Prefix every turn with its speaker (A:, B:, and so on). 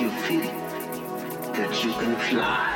A: you feel that you can fly.